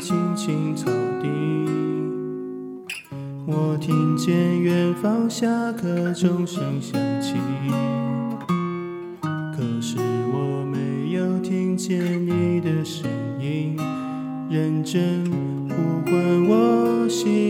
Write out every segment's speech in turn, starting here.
青青草地。我听见远方下课钟声响起，可是我没有听见你的声音，认真呼唤我心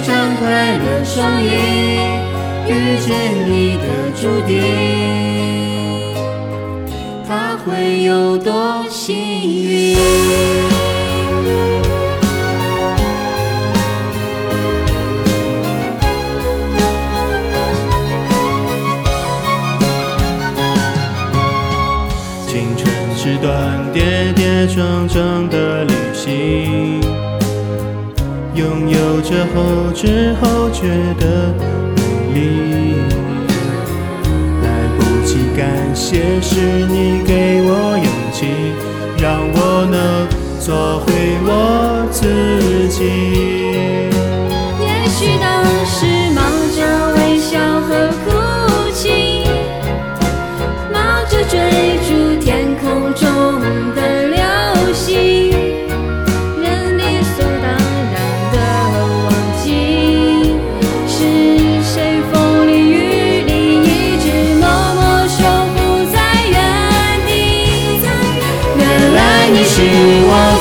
张开了双翼，遇见你的注定，他会有多幸运？青春是段跌跌撞撞的旅行，拥有着后知后觉的美丽。来不及感谢，是你给我勇气，让我能做回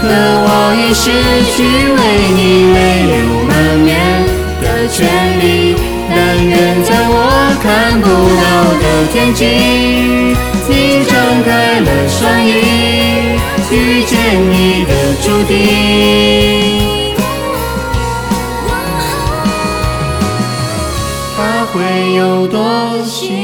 可我已失去为你泪流满面的权利，但愿在我看不到的天际，你张开了双翼，遇见你的注定，他会有多幸运？